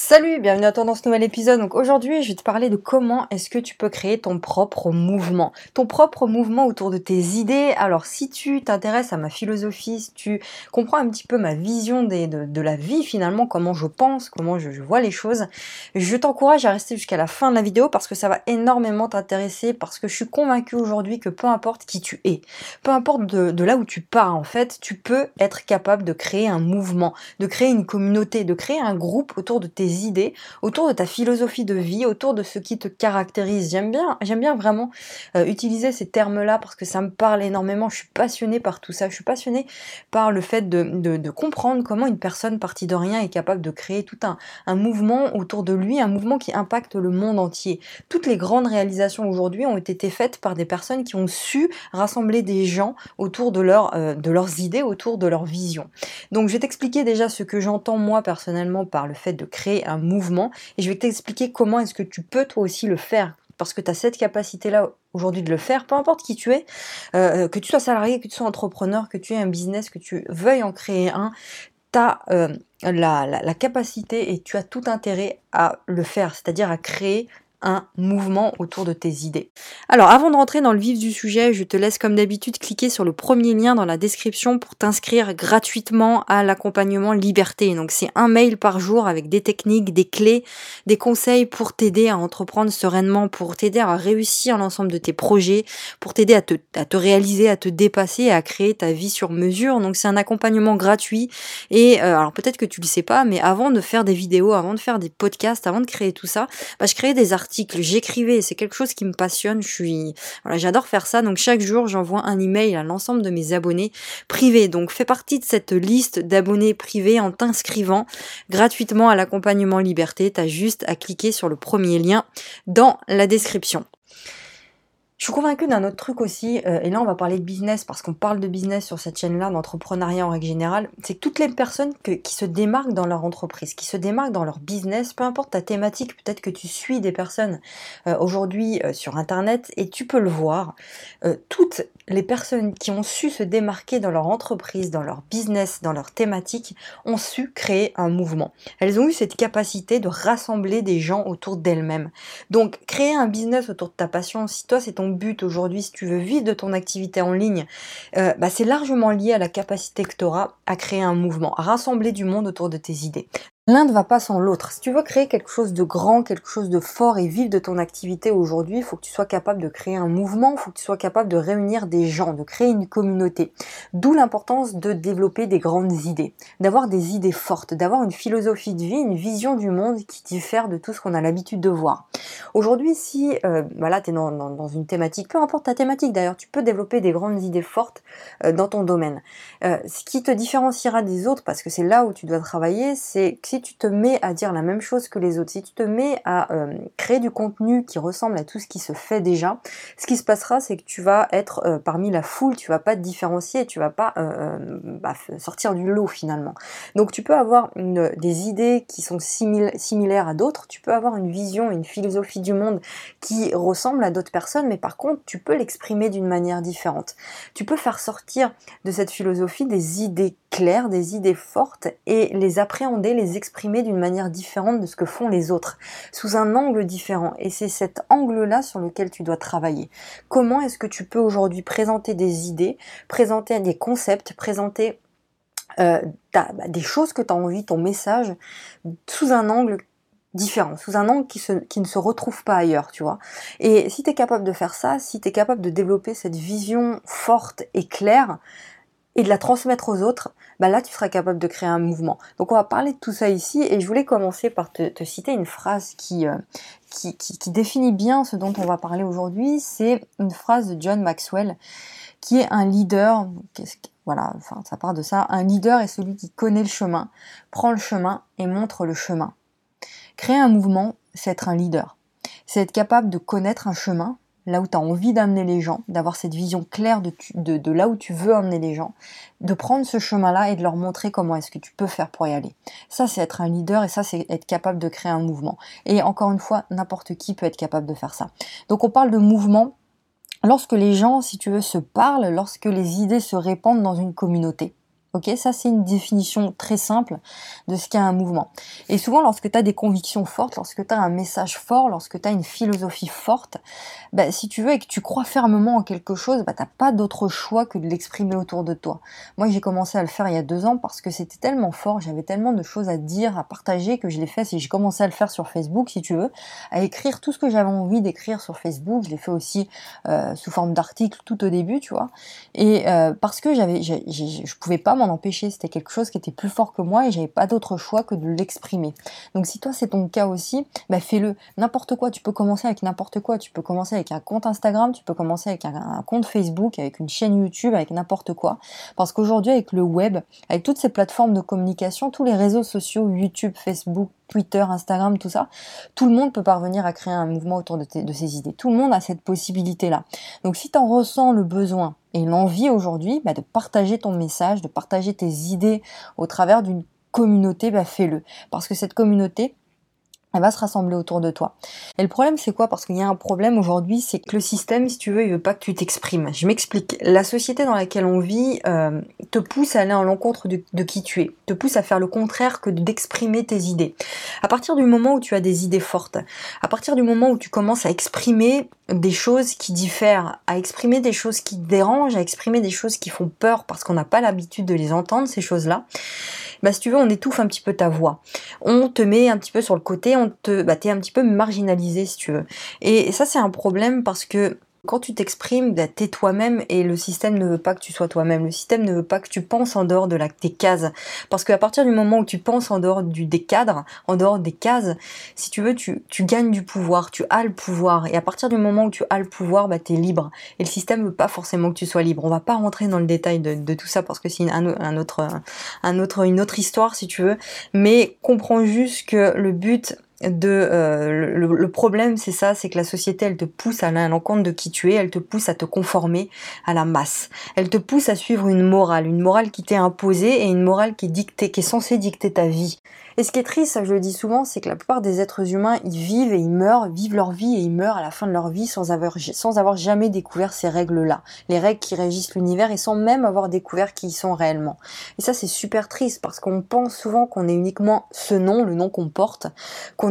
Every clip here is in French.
Salut, bienvenue à toi dans ce nouvel épisode. Aujourd'hui, je vais te parler de comment est-ce que tu peux créer ton propre mouvement. Ton propre mouvement autour de tes idées. Alors si tu t'intéresses à ma philosophie, si tu comprends un petit peu ma vision de, la vie finalement, comment je pense, comment je, vois les choses, je t'encourage à rester jusqu'à la fin de la vidéo parce que ça va énormément t'intéresser, parce que je suis convaincue aujourd'hui que peu importe qui tu es, peu importe de, de là où tu pars en fait, tu peux être capable de créer un mouvement, de créer une communauté, de créer un groupe autour de tes idées, autour de ta philosophie de vie, autour de ce qui te caractérise. J'aime bien, j'aime bien vraiment euh, utiliser ces termes-là parce que ça me parle énormément. Je suis passionnée par tout ça. Je suis passionnée par le fait de, comprendre comment une personne partie de rien est capable de créer tout un, un mouvement autour de lui, un mouvement qui impacte le monde entier. Toutes les grandes réalisations aujourd'hui ont été faites par des personnes qui ont su rassembler des gens autour de, leur, euh, de leurs idées, autour de leur vision. Donc je vais t'expliquer déjà ce que j'entends moi personnellement par le fait de créer un mouvement. Et je vais t'expliquer comment est-ce que tu peux toi aussi le faire. Parce que tu as cette capacité-là aujourd'hui de le faire, peu importe qui tu es, euh, que tu sois salarié, que tu sois entrepreneur, que tu aies un business, que tu veuilles en créer un, tu as euh, la, la, capacité et tu as tout intérêt à le faire, c'est-à-dire à créer un mouvement autour de tes idées. Alors avant de rentrer dans le vif du sujet, je te laisse comme d'habitude cliquer sur le premier lien dans la description pour t'inscrire gratuitement à l'accompagnement liberté. Donc c'est un mail par jour avec des techniques, des clés, des conseils pour t'aider à entreprendre sereinement, pour t'aider à réussir l'ensemble de tes projets, pour t'aider à te, réaliser, à te dépasser à créer ta vie sur mesure. Donc c'est un accompagnement gratuit et euh, alors peut-être que tu le sais pas, mais avant de faire des vidéos, avant de faire des podcasts, avant de créer tout ça, bah, je créais des articles j'écrivais, c'est quelque chose qui me passionne, je suis voilà, j'adore faire ça donc chaque jour j'envoie un email à l'ensemble de mes abonnés privés. Donc fais partie de cette liste d'abonnés privés en t'inscrivant gratuitement à l'accompagnement liberté, tu as juste à cliquer sur le premier lien dans la description. Je suis convaincue d'un autre truc aussi, euh, et là on va parler de business parce qu'on parle de business sur cette chaîne-là, d'entrepreneuriat en règle générale, c'est que toutes les personnes qui se démarquent dans leur entreprise, qui se démarquent dans leur business, peu importe ta thématique, peut-être que tu suis des personnes euh, aujourd'hui euh, sur Internet et tu peux le voir, toutes les personnes qui ont su se démarquer dans leur entreprise, dans leur business, dans leur thématique, ont su créer un mouvement. Elles ont eu cette capacité de rassembler des gens autour d'elles-mêmes. Donc créer un business autour de ta passion, si toi c'est ton but aujourd'hui, si tu veux vivre de ton activité en ligne, euh, bah, c'est largement lié à la capacité que tu auras à créer un mouvement, à rassembler du monde autour de tes idées. L'un ne va pas sans l'autre. Si tu veux créer quelque chose de grand, quelque chose de fort et vivre de ton activité aujourd'hui, il faut que tu sois capable de créer un mouvement, il faut que tu sois capable de réunir des gens, de créer une communauté. D'où l'importance de développer des grandes idées, d'avoir des idées fortes, d'avoir une philosophie de vie, une vision du monde qui diffère de tout ce qu'on a l'habitude de voir. Aujourd'hui, si euh, voilà, tu es dans, une thématique, peu importe ta thématique d'ailleurs, tu peux développer des grandes idées fortes euh, dans ton domaine. Euh, ce qui te différenciera des autres, parce que c'est là où tu dois travailler, c'est si tu te mets à dire la même chose que les autres, si tu te mets à euh, créer du contenu qui ressemble à tout ce qui se fait déjà, ce qui se passera, c'est que tu vas être euh, parmi la foule, tu vas pas te différencier, tu vas pas euh, bah, sortir du lot finalement. Donc tu peux avoir des idées qui sont similaires à d'autres, tu peux avoir une vision, une philosophie du monde qui ressemble à d'autres personnes, mais par contre tu peux l'exprimer d'une manière différente. Tu peux faire sortir de cette philosophie des idées claires, des idées fortes et les appréhender, les exprimer d'une manière différente de ce que font les autres, sous un angle différent. Et c'est cet angle-là sur lequel tu dois travailler. Comment est-ce que tu peux aujourd'hui présenter des idées, présenter des concepts, présenter euh, bah, des choses que tu as envie, ton message, sous un angle différent, sous un angle qui, qui ne se retrouve pas ailleurs, tu vois. Et si tu es capable de faire ça, si tu es capable de développer cette vision forte et claire, et de la transmettre aux autres, bah là tu seras capable de créer un mouvement. Donc on va parler de tout ça ici et je voulais commencer par te, citer une phrase euh, qui, définit bien ce dont on va parler aujourd'hui. C'est une phrase de John Maxwell qui est un leader. voilà, ça part de ça. Un leader est celui qui connaît le chemin, prend le chemin et montre le chemin. Créer un mouvement, c'est être un leader. C'est être capable de connaître un chemin, là où tu as envie d'amener les gens, d'avoir cette vision claire de, de, là où tu veux amener les gens, de prendre ce chemin-là et de leur montrer comment est-ce que tu peux faire pour y aller. Ça, c'est être un leader et ça, c'est être capable de créer un mouvement. Et encore une fois, n'importe qui peut être capable de faire ça. Donc on parle de mouvement lorsque les gens, si tu veux, se parlent, lorsque les idées se répandent dans une communauté. Ok, ça c'est une définition très simple de ce qu'est un mouvement. Et souvent, lorsque tu as des convictions fortes, lorsque tu as un message fort, lorsque tu as une philosophie forte, bah, si tu veux et que tu crois fermement en quelque chose, bah, tu pas d'autre choix que de l'exprimer autour de toi. Moi, j'ai commencé à le faire il y a deux ans parce que c'était tellement fort, j'avais tellement de choses à dire, à partager que je l'ai fait. J'ai commencé à le faire sur Facebook, si tu veux, à écrire tout ce que j'avais envie d'écrire sur Facebook. Je l'ai fait aussi euh, sous forme d'article tout au début, tu vois. Et euh, parce que j'avais, je pouvais pas m'en empêcher. C'était quelque chose qui était plus fort que moi et j'avais pas d'autre choix que de l'exprimer. Donc si toi c'est ton cas aussi, bah fais-le. N'importe quoi. Tu peux commencer avec n'importe quoi. Tu peux commencer avec un compte Instagram, tu peux commencer avec un, compte Facebook, avec une chaîne YouTube, avec n'importe quoi. Parce qu'aujourd'hui avec le web, avec toutes ces plateformes de communication, tous les réseaux sociaux, YouTube, Facebook, Twitter, Instagram, tout ça, tout le monde peut parvenir à créer un mouvement autour de, de ses idées. Tout le monde a cette possibilité-là. Donc si tu en ressens le besoin, et l'envie aujourd'hui bah, de partager ton message, de partager tes idées au travers d'une communauté, bah, fais-le. Parce que cette communauté, elle va se rassembler autour de toi. Et le problème, c'est quoi? Parce qu'il y a un problème aujourd'hui, c'est que le système, si tu veux, il veut pas que tu t'exprimes. Je m'explique. La société dans laquelle on vit euh, te pousse à aller en l'encontre de, de, qui tu es, te pousse à faire le contraire que d'exprimer tes idées. À partir du moment où tu as des idées fortes, à partir du moment où tu commences à exprimer des choses qui diffèrent, à exprimer des choses qui te dérangent, à exprimer des choses qui font peur parce qu'on n'a pas l'habitude de les entendre, ces choses-là, bah si tu veux, on étouffe un petit peu ta voix. On te met un petit peu sur le côté, on te, bah t'es un petit peu marginalisé si tu veux. Et ça c'est un problème parce que quand tu t'exprimes, bah, t'es toi-même et le système ne veut pas que tu sois toi-même. Le système ne veut pas que tu penses en dehors de la, tes cases. Parce qu'à partir du moment où tu penses en dehors du, des cadres, en dehors des cases, si tu veux, tu, gagnes du pouvoir, tu as le pouvoir. Et à partir du moment où tu as le pouvoir, bah, tu es libre. Et le système veut pas forcément que tu sois libre. On va pas rentrer dans le détail de, tout ça parce que c'est une autre histoire si tu veux. Mais comprends juste que le but de euh, le, problème c'est ça c'est que la société elle te pousse à l'encontre de qui tu es elle te pousse à te conformer à la masse elle te pousse à suivre une morale une morale qui t'est imposée et une morale qui est dictée qui est censée dicter ta vie et ce qui est triste, je le dis souvent, c'est que la plupart des êtres humains, ils vivent et ils meurent, vivent leur vie et ils meurent à la fin de leur vie sans avoir, sans avoir jamais découvert ces règles-là. Les règles qui régissent l'univers et sans même avoir découvert qui ils sont réellement. Et ça c'est super triste parce qu'on pense souvent qu'on est uniquement ce nom, le nom qu'on porte,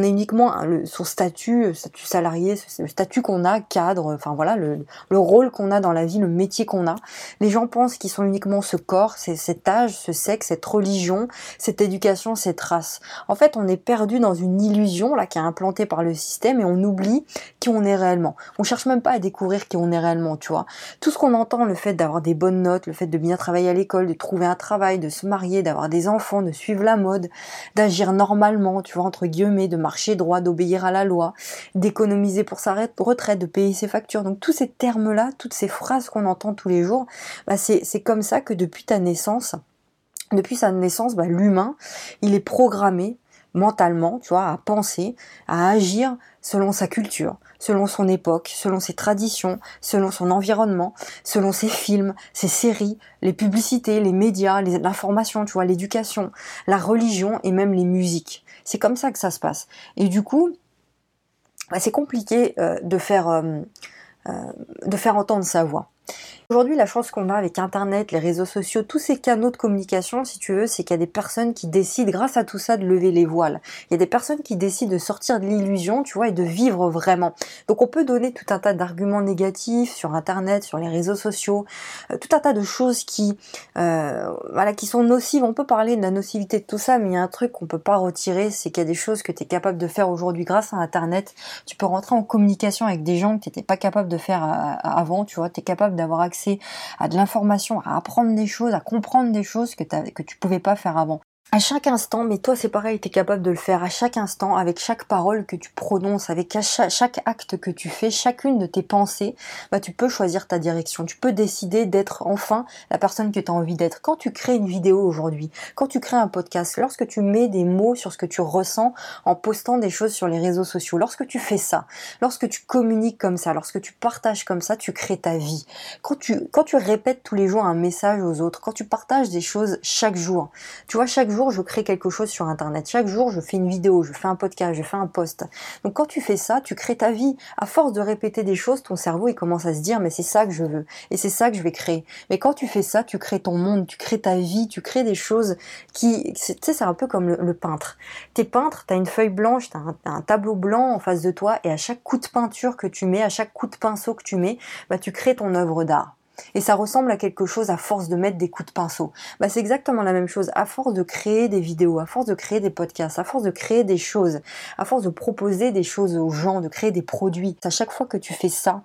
est uniquement le, son statut, statut salarié, le statut qu'on a, cadre, enfin voilà, le, le rôle qu'on a dans la vie, le métier qu'on a. Les gens pensent qu'ils sont uniquement ce corps, cet âge, ce sexe, cette religion, cette éducation, cette race. En fait, on est perdu dans une illusion là qui est implantée par le système et on oublie qui on est réellement. On cherche même pas à découvrir qui on est réellement, tu vois. Tout ce qu'on entend, le fait d'avoir des bonnes notes, le fait de bien travailler à l'école, de trouver un travail, de se marier, d'avoir des enfants, de suivre la mode, d'agir normalement, tu vois, entre guillemets, de marcher droit, d'obéir à la loi, d'économiser pour sa retraite, de payer ses factures. Donc tous ces termes-là, toutes ces phrases qu'on entend tous les jours, bah c'est comme ça que depuis ta naissance, depuis sa naissance, bah, l'humain, il est programmé mentalement, tu vois, à penser, à agir selon sa culture, selon son époque, selon ses traditions, selon son environnement, selon ses films, ses séries, les publicités, les médias, l'information, tu vois, l'éducation, la religion et même les musiques. C'est comme ça que ça se passe. Et du coup, bah, c'est compliqué euh, euh, euh, de faire entendre sa voix. Aujourd'hui, la chance qu'on a avec Internet, les réseaux sociaux, tous ces canaux de communication, si tu veux, c'est qu'il y a des personnes qui décident, grâce à tout ça, de lever les voiles. Il y a des personnes qui décident de sortir de l'illusion, tu vois, et de vivre vraiment. Donc on peut donner tout un tas d'arguments négatifs sur Internet, sur les réseaux sociaux, euh, tout un tas de choses qui, euh, voilà, qui sont nocives. On peut parler de la nocivité de tout ça, mais il y a un truc qu'on peut pas retirer, c'est qu'il y a des choses que tu es capable de faire aujourd'hui grâce à Internet. Tu peux rentrer en communication avec des gens que tu n'étais pas capable de faire euh, avant, tu vois, tu es capable d'avoir accès à de l'information, à apprendre des choses, à comprendre des choses que, tu pouvais pas faire avant à chaque instant, mais toi c'est pareil, tu es capable de le faire à chaque instant, avec chaque parole que tu prononces, avec chaque, acte que tu fais, chacune de tes pensées, bah tu peux choisir ta direction. Tu peux décider d'être enfin la personne que tu as envie d'être. Quand tu crées une vidéo aujourd'hui, quand tu crées un podcast, lorsque tu mets des mots sur ce que tu ressens en postant des choses sur les réseaux sociaux, lorsque tu fais ça, lorsque tu communiques comme ça, lorsque tu partages comme ça, tu crées ta vie. Quand tu, quand tu répètes tous les jours un message aux autres, quand tu partages des choses chaque jour, tu vois, chaque jour je crée quelque chose sur Internet. Chaque jour, je fais une vidéo, je fais un podcast, je fais un post. Donc quand tu fais ça, tu crées ta vie. À force de répéter des choses, ton cerveau, il commence à se dire, mais c'est ça que je veux. Et c'est ça que je vais créer. Mais quand tu fais ça, tu crées ton monde, tu crées ta vie, tu crées des choses qui... Tu sais, c'est un peu comme le, peintre. T'es peintre, t'as une feuille blanche, t'as un, un tableau blanc en face de toi, et à chaque coup de peinture que tu mets, à chaque coup de pinceau que tu mets, bah, tu crées ton œuvre d'art. Et ça ressemble à quelque chose à force de mettre des coups de pinceau. Bah, c'est exactement la même chose. À force de créer des vidéos, à force de créer des podcasts, à force de créer des choses, à force de proposer des choses aux gens, de créer des produits. À chaque fois que tu fais ça,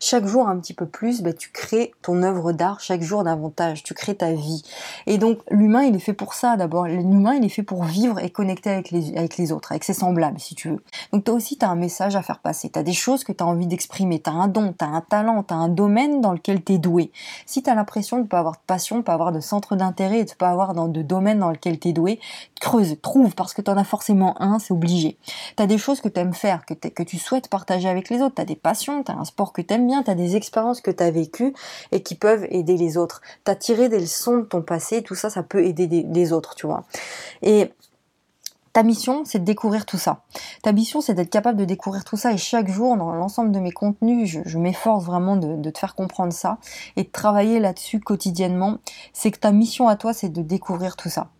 chaque jour un petit peu plus, bah, tu crées ton œuvre d'art chaque jour davantage. Tu crées ta vie. Et donc, l'humain, il est fait pour ça d'abord. L'humain, il est fait pour vivre et connecter avec les, avec les autres, avec ses semblables, si tu veux. Donc, toi aussi, tu as un message à faire passer. Tu as des choses que tu as envie d'exprimer. Tu as un don, tu as un talent, tu as un domaine dans lequel tu es doué. Si tu as l'impression de ne pas avoir de passion, de pas avoir de centre d'intérêt et de pas avoir de domaine dans lequel tu es doué, creuse, trouve, parce que tu en as forcément un, c'est obligé. Tu as des choses que tu aimes faire, que, que tu souhaites partager avec les autres, tu as des passions, tu as un sport que tu aimes bien, tu as des expériences que tu as vécues et qui peuvent aider les autres. Tu as tiré des leçons de ton passé, tout ça, ça peut aider les autres, tu vois. Et ta mission, c'est de découvrir tout ça. Ta mission, c'est d'être capable de découvrir tout ça. Et chaque jour, dans l'ensemble de mes contenus, je, m'efforce vraiment de, te faire comprendre ça et de travailler là-dessus quotidiennement. C'est que ta mission à toi, c'est de découvrir tout ça.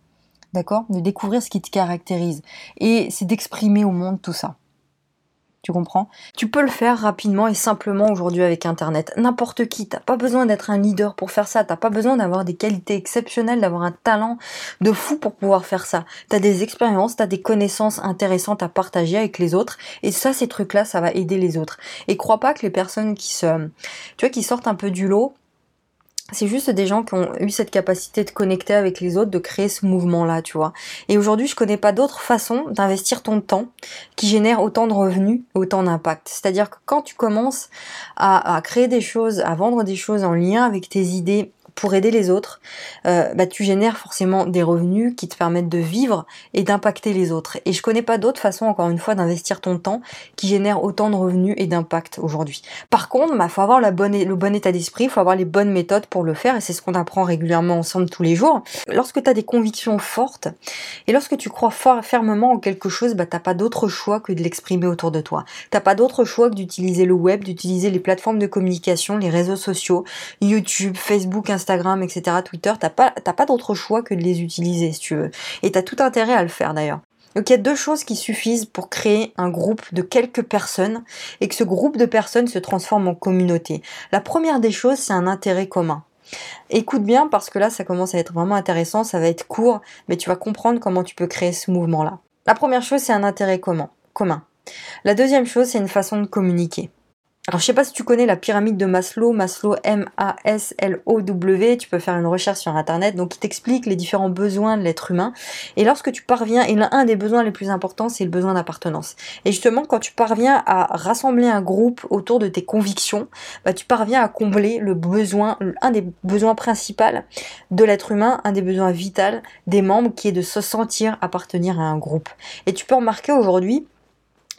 D'accord? De découvrir ce qui te caractérise. Et c'est d'exprimer au monde tout ça. Tu comprends Tu peux le faire rapidement et simplement aujourd'hui avec Internet. N'importe qui, t'as pas besoin d'être un leader pour faire ça, t'as pas besoin d'avoir des qualités exceptionnelles, d'avoir un talent de fou pour pouvoir faire ça. T'as des expériences, t'as des connaissances intéressantes à partager avec les autres, et ça, ces trucs-là, ça va aider les autres. Et crois pas que les personnes qui se, tu vois, qui sortent un peu du lot, c'est juste des gens qui ont eu cette capacité de connecter avec les autres, de créer ce mouvement-là, tu vois. Et aujourd'hui, je connais pas d'autre façon d'investir ton temps qui génère autant de revenus, autant d'impact. C'est-à-dire que quand tu commences à, à, créer des choses, à vendre des choses en lien avec tes idées pour aider les autres, euh, bah, tu génères forcément des revenus qui te permettent de vivre et d'impacter les autres. Et je connais pas d'autre façon, encore une fois, d'investir ton temps qui génère autant de revenus et d'impact aujourd'hui. Par contre, il bah, faut avoir la bonne, le bon état d'esprit, il faut avoir les bonnes méthodes pour le faire, et c'est ce qu'on apprend régulièrement ensemble tous les jours. Lorsque tu as des convictions fortes, et lorsque tu crois fort, fermement en quelque chose, bah, t'as pas d'autre choix que de l'exprimer autour de toi. T'as pas d'autre choix que d'utiliser le web, d'utiliser les plateformes de communication, les réseaux sociaux, YouTube, Facebook, Instagram, Instagram, etc., Twitter, t'as pas, pas d'autre choix que de les utiliser si tu veux. Et t'as tout intérêt à le faire d'ailleurs. Donc il y a deux choses qui suffisent pour créer un groupe de quelques personnes et que ce groupe de personnes se transforme en communauté. La première des choses, c'est un intérêt commun. Écoute bien parce que là, ça commence à être vraiment intéressant, ça va être court, mais tu vas comprendre comment tu peux créer ce mouvement-là. La première chose, c'est un intérêt commun. commun. La deuxième chose, c'est une façon de communiquer. Alors je sais pas si tu connais la pyramide de Maslow, Maslow M-A-S-L-O-W, tu peux faire une recherche sur internet, donc il t'explique les différents besoins de l'être humain. Et lorsque tu parviens, et l'un des besoins les plus importants, c'est le besoin d'appartenance. Et justement, quand tu parviens à rassembler un groupe autour de tes convictions, bah, tu parviens à combler le besoin, un des besoins principaux de l'être humain, un des besoins vitaux des membres, qui est de se sentir appartenir à un groupe. Et tu peux remarquer aujourd'hui,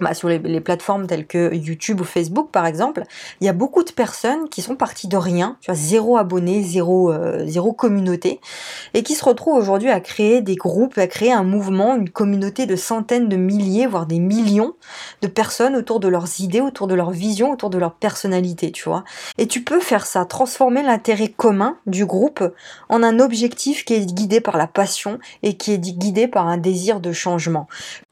bah, sur les, plateformes telles que YouTube ou Facebook par exemple, il y a beaucoup de personnes qui sont parties de rien, tu vois, zéro abonné, zéro, euh, zéro communauté, et qui se retrouvent aujourd'hui à créer des groupes, à créer un mouvement, une communauté de centaines de milliers, voire des millions de personnes autour de leurs idées, autour de leur vision, autour de leur personnalité, tu vois. Et tu peux faire ça, transformer l'intérêt commun du groupe en un objectif qui est guidé par la passion et qui est guidé par un désir de changement.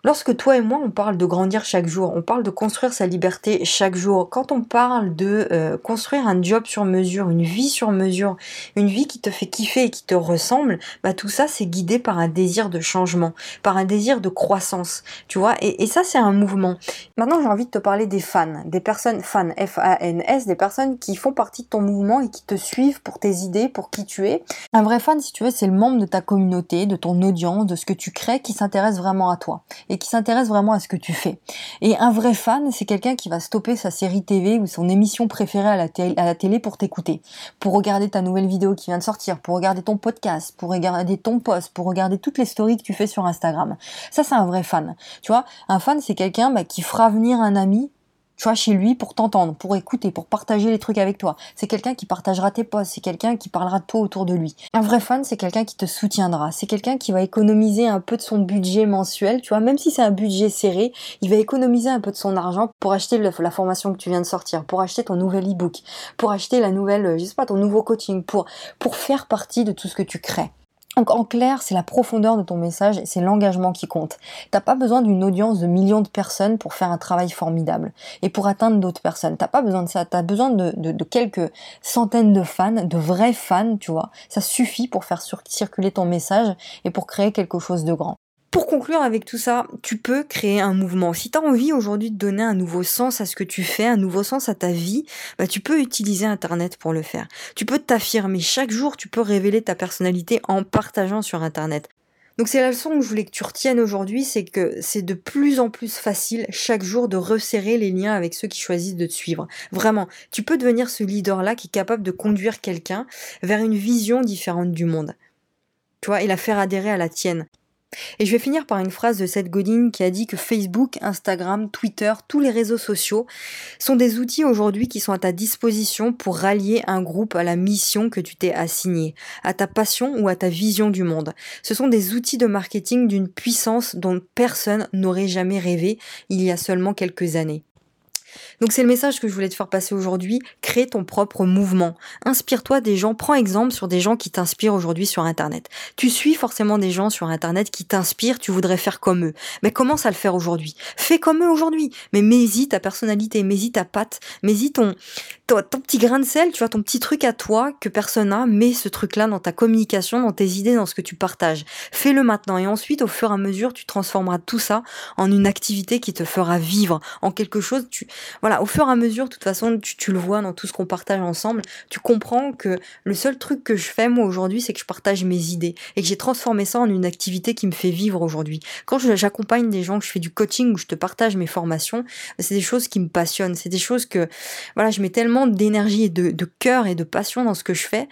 Lorsque toi et moi on parle de grandir chaque jour, on parle de construire sa liberté chaque jour, quand on parle de euh, construire un job sur mesure, une vie sur mesure, une vie qui te fait kiffer et qui te ressemble, bah tout ça c'est guidé par un désir de changement, par un désir de croissance, tu vois, et, et ça c'est un mouvement. Maintenant j'ai envie de te parler des fans, des personnes fans, F-A-N-S, des personnes qui font partie de ton mouvement et qui te suivent pour tes idées, pour qui tu es. Un vrai fan si tu veux c'est le membre de ta communauté, de ton audience, de ce que tu crées qui s'intéresse vraiment à toi qui s'intéresse vraiment à ce que tu fais. Et un vrai fan, c'est quelqu'un qui va stopper sa série TV ou son émission préférée à la, télé pour t'écouter, pour regarder ta nouvelle vidéo qui vient de sortir, pour regarder ton podcast, pour regarder ton post, pour regarder toutes les stories que tu fais sur Instagram. Ça, c'est un vrai fan. Tu vois, un fan, c'est quelqu'un bah, qui fera venir un ami tu vois, chez lui pour t'entendre, pour écouter, pour partager les trucs avec toi. C'est quelqu'un qui partagera tes posts, c'est quelqu'un qui parlera de toi autour de lui. Un vrai fan, c'est quelqu'un qui te soutiendra, c'est quelqu'un qui va économiser un peu de son budget mensuel, tu vois, même si c'est un budget serré, il va économiser un peu de son argent pour acheter la formation que tu viens de sortir, pour acheter ton nouvel e-book, pour acheter la nouvelle, je sais pas, ton nouveau coaching, pour, pour faire partie de tout ce que tu crées. Donc en clair, c'est la profondeur de ton message, c'est l'engagement qui compte. T'as pas besoin d'une audience de millions de personnes pour faire un travail formidable et pour atteindre d'autres personnes. T'as pas besoin de ça. T'as besoin de, de, quelques centaines de fans, de vrais fans, tu vois. Ça suffit pour faire circuler ton message et pour créer quelque chose de grand. Pour conclure avec tout ça, tu peux créer un mouvement. Si tu as envie aujourd'hui de donner un nouveau sens à ce que tu fais, un nouveau sens à ta vie, bah tu peux utiliser Internet pour le faire. Tu peux t'affirmer chaque jour, tu peux révéler ta personnalité en partageant sur Internet. Donc c'est la leçon que je voulais que tu retiennes aujourd'hui, c'est que c'est de plus en plus facile chaque jour de resserrer les liens avec ceux qui choisissent de te suivre. Vraiment, tu peux devenir ce leader-là qui est capable de conduire quelqu'un vers une vision différente du monde. Tu vois, et la faire adhérer à la tienne. Et je vais finir par une phrase de Seth Godin qui a dit que Facebook, Instagram, Twitter, tous les réseaux sociaux sont des outils aujourd'hui qui sont à ta disposition pour rallier un groupe à la mission que tu t'es assigné, à ta passion ou à ta vision du monde. Ce sont des outils de marketing d'une puissance dont personne n'aurait jamais rêvé il y a seulement quelques années. Donc c'est le message que je voulais te faire passer aujourd'hui. Crée ton propre mouvement. Inspire-toi des gens. Prends exemple sur des gens qui t'inspirent aujourd'hui sur Internet. Tu suis forcément des gens sur Internet qui t'inspirent. Tu voudrais faire comme eux. Mais commence à le faire aujourd'hui. Fais comme eux aujourd'hui. Mais mets-y ta personnalité, mets-y ta patte, mets-y ton, ton, petit grain de sel, tu vois, ton petit truc à toi que personne n'a. Mets ce truc-là dans ta communication, dans tes idées, dans ce que tu partages. Fais-le maintenant. Et ensuite, au fur et à mesure, tu transformeras tout ça en une activité qui te fera vivre, en quelque chose. Tu, voilà, au fur et à mesure, de toute façon, tu, le vois dans tout ce qu'on partage ensemble, tu comprends que le seul truc que je fais moi aujourd'hui, c'est que je partage mes idées et que j'ai transformé ça en une activité qui me fait vivre aujourd'hui. Quand j'accompagne des gens, que je fais du coaching ou je te partage mes formations, c'est des choses qui me passionnent, c'est des choses que, voilà, je mets tellement d'énergie et de, cœur et de passion dans ce que je fais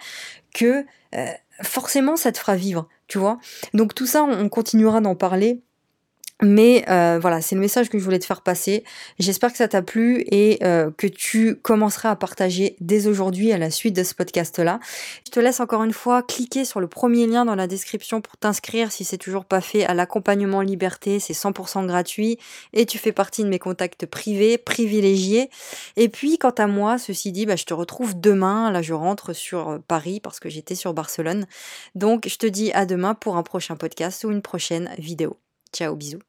que euh, forcément ça te fera vivre, tu vois. Donc tout ça, on continuera d'en parler mais euh, voilà, c'est le message que je voulais te faire passer. J'espère que ça t'a plu et euh, que tu commenceras à partager dès aujourd'hui à la suite de ce podcast-là. Je te laisse encore une fois cliquer sur le premier lien dans la description pour t'inscrire si c'est toujours pas fait à l'accompagnement liberté. C'est 100% gratuit et tu fais partie de mes contacts privés, privilégiés. Et puis, quant à moi, ceci dit, bah, je te retrouve demain. Là, je rentre sur euh, Paris parce que j'étais sur Barcelone. Donc, je te dis à demain pour un prochain podcast ou une prochaine vidéo. Ciao, bisous.